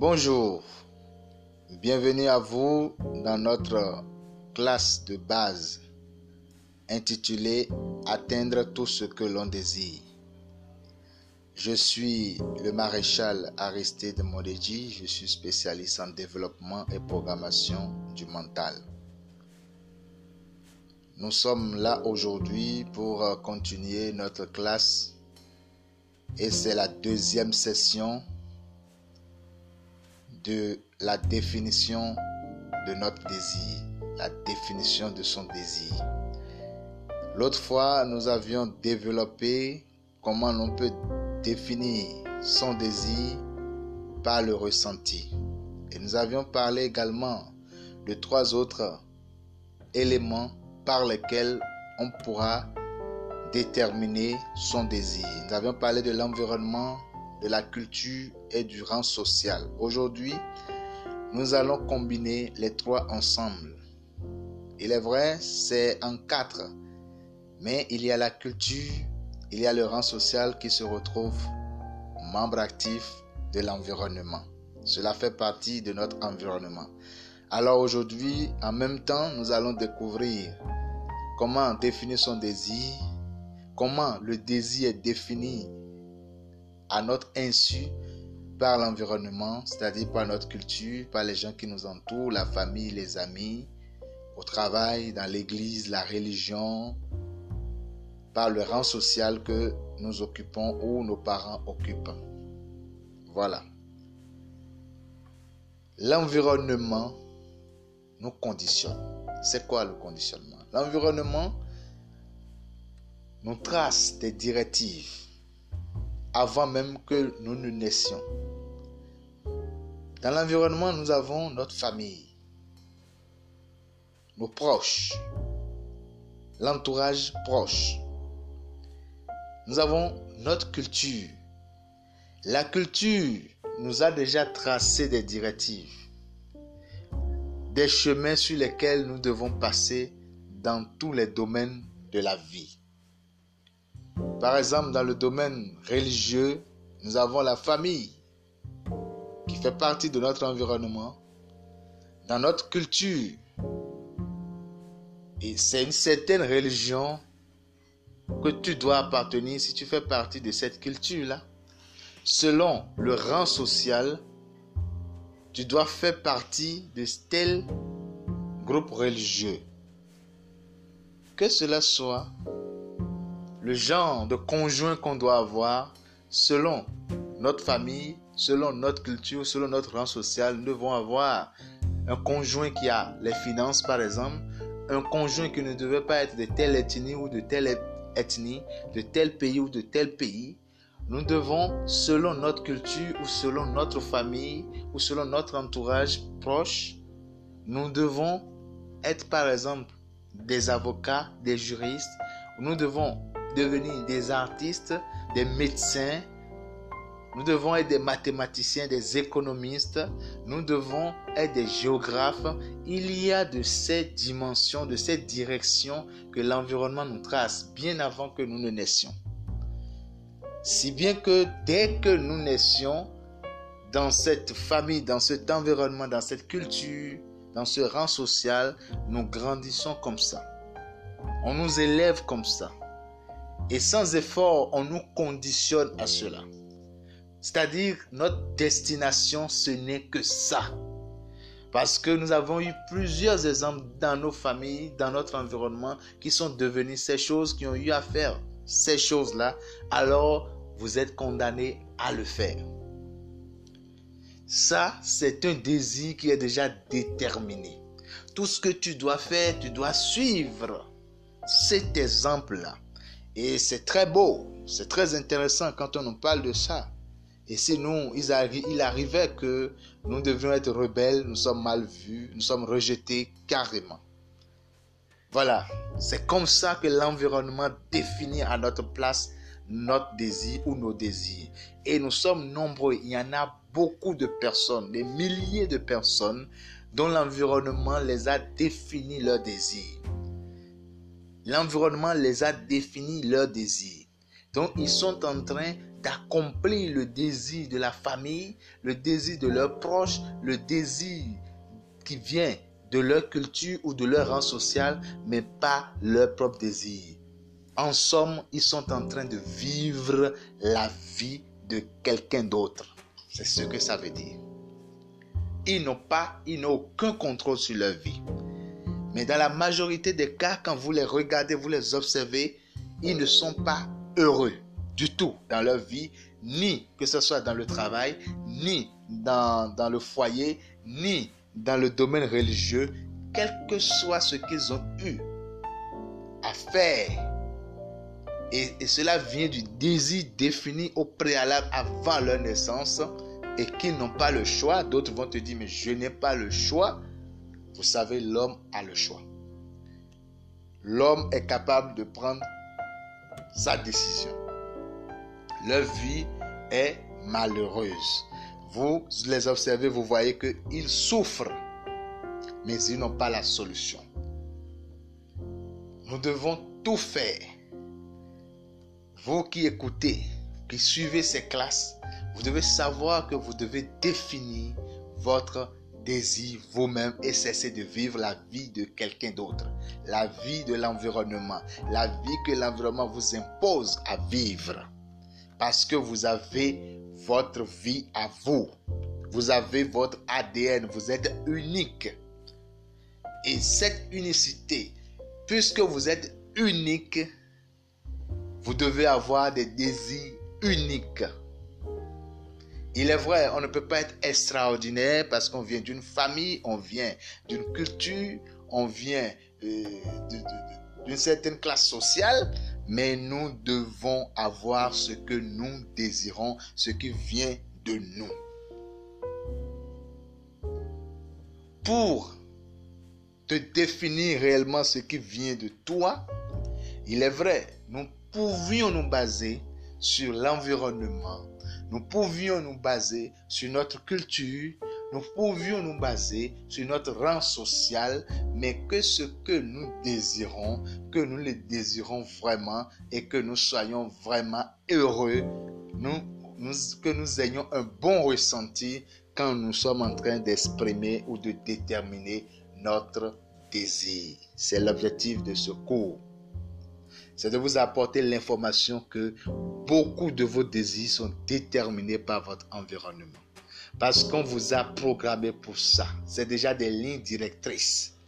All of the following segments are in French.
Bonjour, bienvenue à vous dans notre classe de base intitulée Atteindre tout ce que l'on désire. Je suis le maréchal Aristide Modeji, je suis spécialiste en développement et programmation du mental. Nous sommes là aujourd'hui pour continuer notre classe et c'est la deuxième session de la définition de notre désir, la définition de son désir. L'autre fois, nous avions développé comment l'on peut définir son désir par le ressenti. Et nous avions parlé également de trois autres éléments par lesquels on pourra déterminer son désir. Nous avions parlé de l'environnement, de la culture et du rang social. Aujourd'hui, nous allons combiner les trois ensemble. Il est vrai, c'est en quatre, mais il y a la culture, il y a le rang social qui se retrouve membre actif de l'environnement. Cela fait partie de notre environnement. Alors aujourd'hui, en même temps, nous allons découvrir comment définir son désir, comment le désir est défini à notre insu par l'environnement, c'est-à-dire par notre culture, par les gens qui nous entourent, la famille, les amis, au travail, dans l'église, la religion, par le rang social que nous occupons ou nos parents occupent. Voilà. L'environnement nous conditionne. C'est quoi le conditionnement? L'environnement nous trace des directives avant même que nous ne naissions. Dans l'environnement, nous avons notre famille, nos proches, l'entourage proche. Nous avons notre culture. La culture nous a déjà tracé des directives, des chemins sur lesquels nous devons passer dans tous les domaines de la vie. Par exemple, dans le domaine religieux, nous avons la famille qui fait partie de notre environnement, dans notre culture. Et c'est une certaine religion que tu dois appartenir si tu fais partie de cette culture-là. Selon le rang social, tu dois faire partie de tel groupe religieux que cela soit le genre de conjoint qu'on doit avoir selon notre famille, selon notre culture, selon notre rang social. Nous devons avoir un conjoint qui a les finances, par exemple, un conjoint qui ne devait pas être de telle ethnie ou de telle ethnie, de tel pays ou de tel pays. Nous devons, selon notre culture ou selon notre famille ou selon notre entourage proche, nous devons être, par exemple, des avocats, des juristes. Nous devons devenir des artistes, des médecins. Nous devons être des mathématiciens, des économistes. Nous devons être des géographes. Il y a de ces dimensions, de ces directions que l'environnement nous trace bien avant que nous ne naissions. Si bien que dès que nous naissions, dans cette famille, dans cet environnement, dans cette culture, dans ce rang social, nous grandissons comme ça. On nous élève comme ça. Et sans effort, on nous conditionne à cela. C'est-à-dire, notre destination, ce n'est que ça. Parce que nous avons eu plusieurs exemples dans nos familles, dans notre environnement, qui sont devenus ces choses, qui ont eu à faire ces choses-là. Alors, vous êtes condamnés à le faire. Ça, c'est un désir qui est déjà déterminé. Tout ce que tu dois faire, tu dois suivre cet exemple-là. Et c'est très beau, c'est très intéressant quand on nous parle de ça. Et si nous, il arrivait que nous devions être rebelles, nous sommes mal vus, nous sommes rejetés carrément. Voilà, c'est comme ça que l'environnement définit à notre place notre désir ou nos désirs. Et nous sommes nombreux, il y en a beaucoup de personnes, des milliers de personnes dont l'environnement les a défini leurs désirs. L'environnement les a défini leurs désirs. Donc, ils sont en train d'accomplir le désir de la famille, le désir de leurs proches, le désir qui vient de leur culture ou de leur rang social, mais pas leur propre désir. En somme, ils sont en train de vivre la vie de quelqu'un d'autre. C'est ce que ça veut dire. Ils n'ont pas, ils n'ont aucun contrôle sur leur vie. Mais dans la majorité des cas, quand vous les regardez, vous les observez, ils ne sont pas heureux du tout dans leur vie, ni que ce soit dans le travail, ni dans, dans le foyer, ni dans le domaine religieux, quel que soit ce qu'ils ont eu à faire. Et, et, cela vient du désir défini au préalable avant leur naissance et qu'ils n'ont pas le choix. D'autres vont te dire, mais je n'ai pas le choix. Vous savez, l'homme a le choix. L'homme est capable de prendre sa décision. Leur vie est malheureuse. Vous les observez, vous voyez qu'ils souffrent, mais ils n'ont pas la solution. Nous devons tout faire. Vous qui écoutez, qui suivez ces classes, vous devez savoir que vous devez définir votre désir vous-même et cesser de vivre la vie de quelqu'un d'autre, la vie de l'environnement, la vie que l'environnement vous impose à vivre. Parce que vous avez votre vie à vous. Vous avez votre ADN, vous êtes unique. Et cette unicité, puisque vous êtes unique, vous devez avoir des désirs uniques. Il est vrai, on ne peut pas être extraordinaire parce qu'on vient d'une famille, on vient d'une culture, on vient euh, d'une certaine classe sociale, mais nous devons avoir ce que nous désirons, ce qui vient de nous. Pour te définir réellement ce qui vient de toi, il est vrai, nous pouvions nous baser sur l'environnement, nous pouvions nous baser sur notre culture, nous pouvions nous baser sur notre rang social, mais que ce que nous désirons, que nous le désirons vraiment et que nous soyons vraiment heureux, que nous ayons un bon ressenti quand nous sommes en train d'exprimer ou de déterminer notre désir. C'est l'objectif de ce cours. C'est de vous apporter l'information que beaucoup de vos désirs sont déterminés par votre environnement. Parce qu'on vous a programmé pour ça. C'est déjà des lignes directrices.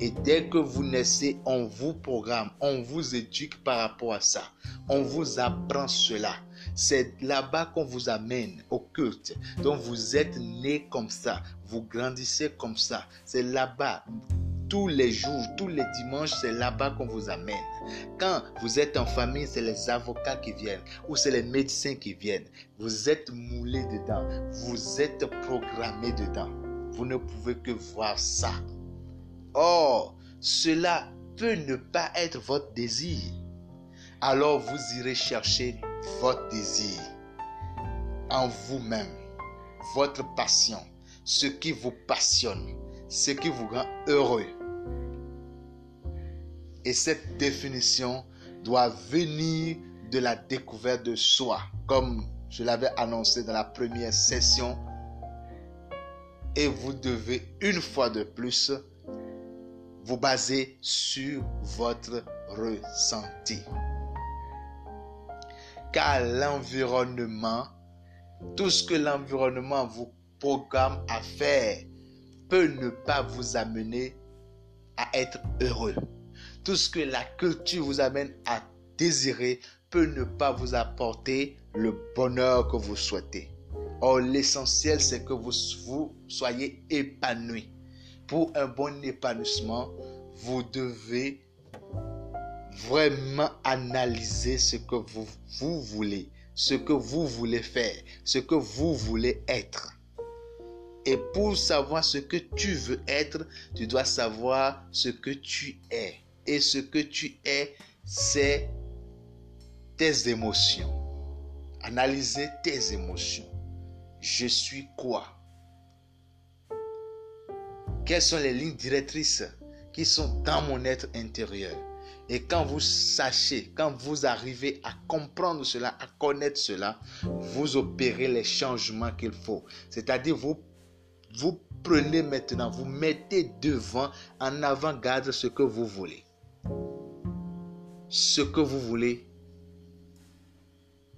Et dès que vous naissez, on vous programme, on vous éduque par rapport à ça. On vous apprend cela. C'est là-bas qu'on vous amène au culte. Donc vous êtes né comme ça. Vous grandissez comme ça. C'est là-bas tous les jours, tous les dimanches, c'est là-bas qu'on vous amène. Quand vous êtes en famille, c'est les avocats qui viennent ou c'est les médecins qui viennent. Vous êtes moulé dedans. Vous êtes programmé dedans. Vous ne pouvez que voir ça. Or, cela peut ne pas être votre désir. Alors vous irez chercher votre désir en vous-même, votre passion, ce qui vous passionne, ce qui vous rend heureux. Et cette définition doit venir de la découverte de soi, comme je l'avais annoncé dans la première session. Et vous devez une fois de plus vous baser sur votre ressenti. Car l'environnement, tout ce que l'environnement vous programme à faire peut ne pas vous amener à être heureux. Tout ce que la culture vous amène à désirer peut ne pas vous apporter le bonheur que vous souhaitez. Or, l'essentiel, c'est que vous, soyez épanoui. Pour un bon épanouissement, vous devez vraiment analyser ce que vous voulez, ce que vous voulez faire, ce que vous voulez être. Et pour savoir ce que tu veux être, tu dois savoir ce que tu es et ce que tu es, c'est tes émotions. Analysez tes émotions. Je suis quoi? Quelles sont les lignes directrices qui sont dans mon être intérieur? Et quand vous sachez, quand vous arrivez à comprendre cela, à connaître cela, vous opérez les changements qu'il faut. C'est-à-dire, vous, vous prenez maintenant, vous mettez devant, en avant-garde ce que vous voulez. Ce que vous voulez.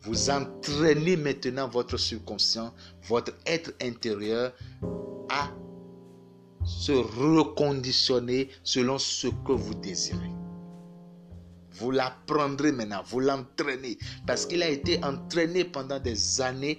Vous entraînez maintenant votre subconscient, votre être intérieur à se reconditionner selon ce que vous désirez. Vous l'apprendrez maintenant, vous l'entraînez. Parce qu'il a été entraîné pendant des années.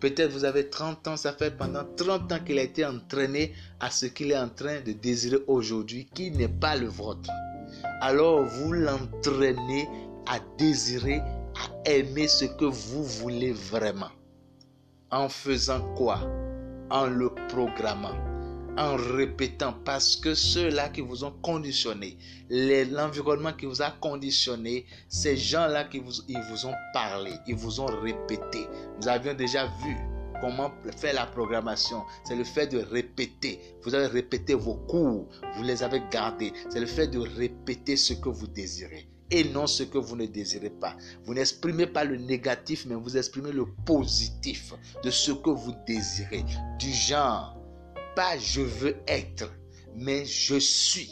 Peut-être vous avez 30 ans, ça fait pendant 30 ans qu'il a été entraîné à ce qu'il est en train de désirer aujourd'hui, qui n'est pas le vôtre. Alors vous l'entraînez à désirer, à aimer ce que vous voulez vraiment. En faisant quoi? En le programmant en répétant parce que ceux-là qui vous ont conditionné, l'environnement qui vous a conditionné, ces gens-là qui vous, ils vous ont parlé, ils vous ont répété. Nous avions déjà vu comment faire la programmation. C'est le fait de répéter. Vous avez répété vos cours, vous les avez gardés. C'est le fait de répéter ce que vous désirez et non ce que vous ne désirez pas. Vous n'exprimez pas le négatif, mais vous exprimez le positif de ce que vous désirez. Du genre, pas je veux être, mais je suis.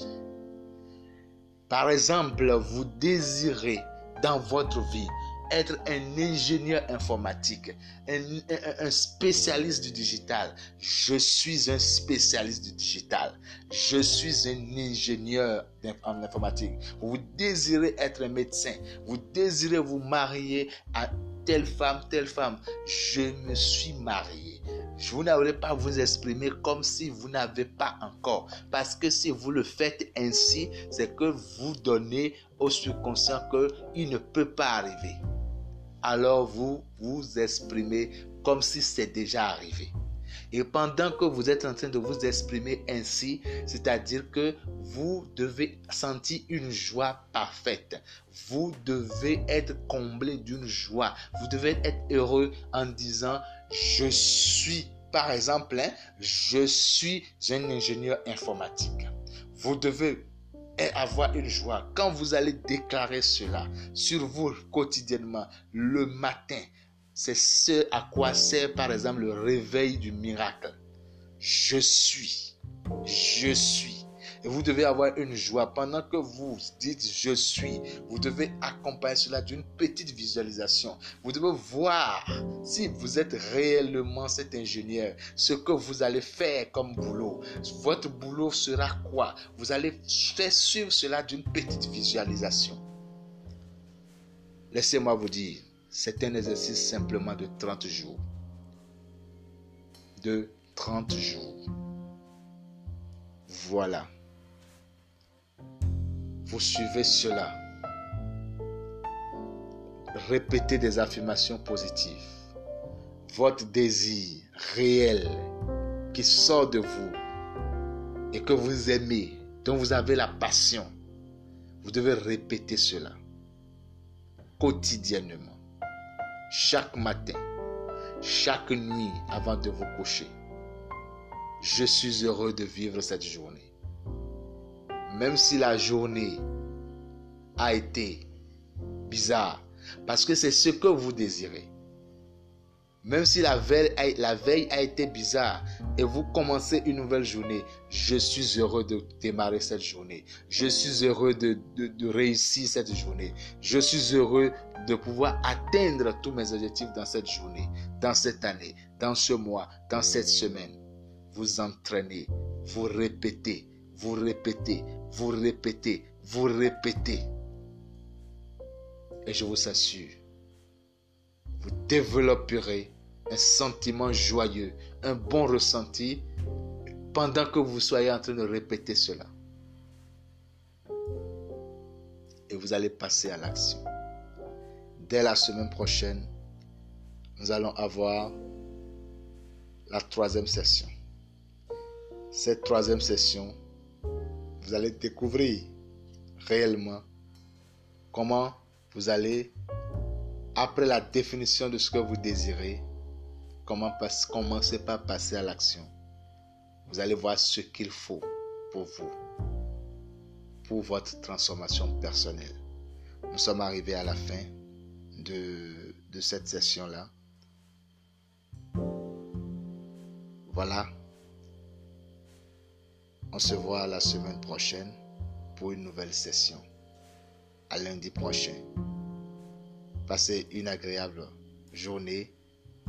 Par exemple, vous désirez dans votre vie être un ingénieur informatique, un, spécialiste du digital. Je suis un spécialiste du digital. Je suis un ingénieur en informatique. Vous désirez être un médecin. Vous désirez vous marier à telle femme, telle femme. Je me suis marié. Vous n'allez pas vous exprimer comme si vous n'avez pas encore. Parce que si vous le faites ainsi, c'est que vous donnez au subconscient qu'il ne peut pas arriver. Alors vous vous exprimez comme si c'est déjà arrivé. Et pendant que vous êtes en train de vous exprimer ainsi, c'est-à-dire que vous devez sentir une joie parfaite. Vous devez être comblé d'une joie. Vous devez être heureux en disant, je suis, par exemple, hein, je suis un ingénieur informatique. Vous devez avoir une joie. Quand vous allez déclarer cela sur vous quotidiennement, le matin, c'est ce à quoi sert par exemple le réveil du miracle. Je suis. Je suis. Et vous devez avoir une joie. Pendant que vous dites je suis, vous devez accompagner cela d'une petite visualisation. Vous devez voir si vous êtes réellement cet ingénieur, ce que vous allez faire comme boulot. Votre boulot sera quoi? Vous allez faire suivre cela d'une petite visualisation. Laissez-moi vous dire, c'est un exercice simplement de 30 jours. De 30 jours. Voilà. Vous suivez cela. Répétez des affirmations positives. Votre désir réel qui sort de vous et que vous aimez, dont vous avez la passion, vous devez répéter cela quotidiennement chaque matin, chaque nuit avant de vous coucher. Je suis heureux de vivre cette journée. Même si la journée a été bizarre, parce que c'est ce que vous désirez. Même si la veille, a été bizarre et vous commencez une nouvelle journée, je suis heureux de démarrer cette journée. Je suis heureux de réussir cette journée. Je suis heureux de pouvoir atteindre tous mes objectifs dans cette journée, dans cette année, dans ce mois, dans cette semaine. Vous entraînez, vous répétez, vous répétez, vous répétez, vous répétez. Et je vous assure, vous développerez un sentiment joyeux, un bon ressenti pendant que vous soyez en train de répéter cela. Et vous allez passer à l'action dès la semaine prochaine, nous allons avoir la troisième session. Cette troisième session, vous allez découvrir réellement comment vous allez, après la définition de ce que vous désirez, comment commencer par passer à l'action. Vous allez voir ce qu'il faut pour vous, pour votre transformation personnelle. Nous sommes arrivés à la fin de, de cette session-là. Voilà. On se voit la semaine prochaine pour une nouvelle session. À lundi prochain. Passez une agréable journée,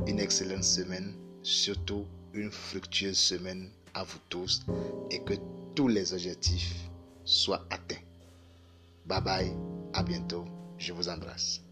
une excellente semaine, surtout une fructueuse semaine à vous tous et que tous les objectifs soient atteints. Bye bye, à bientôt, je vous embrasse.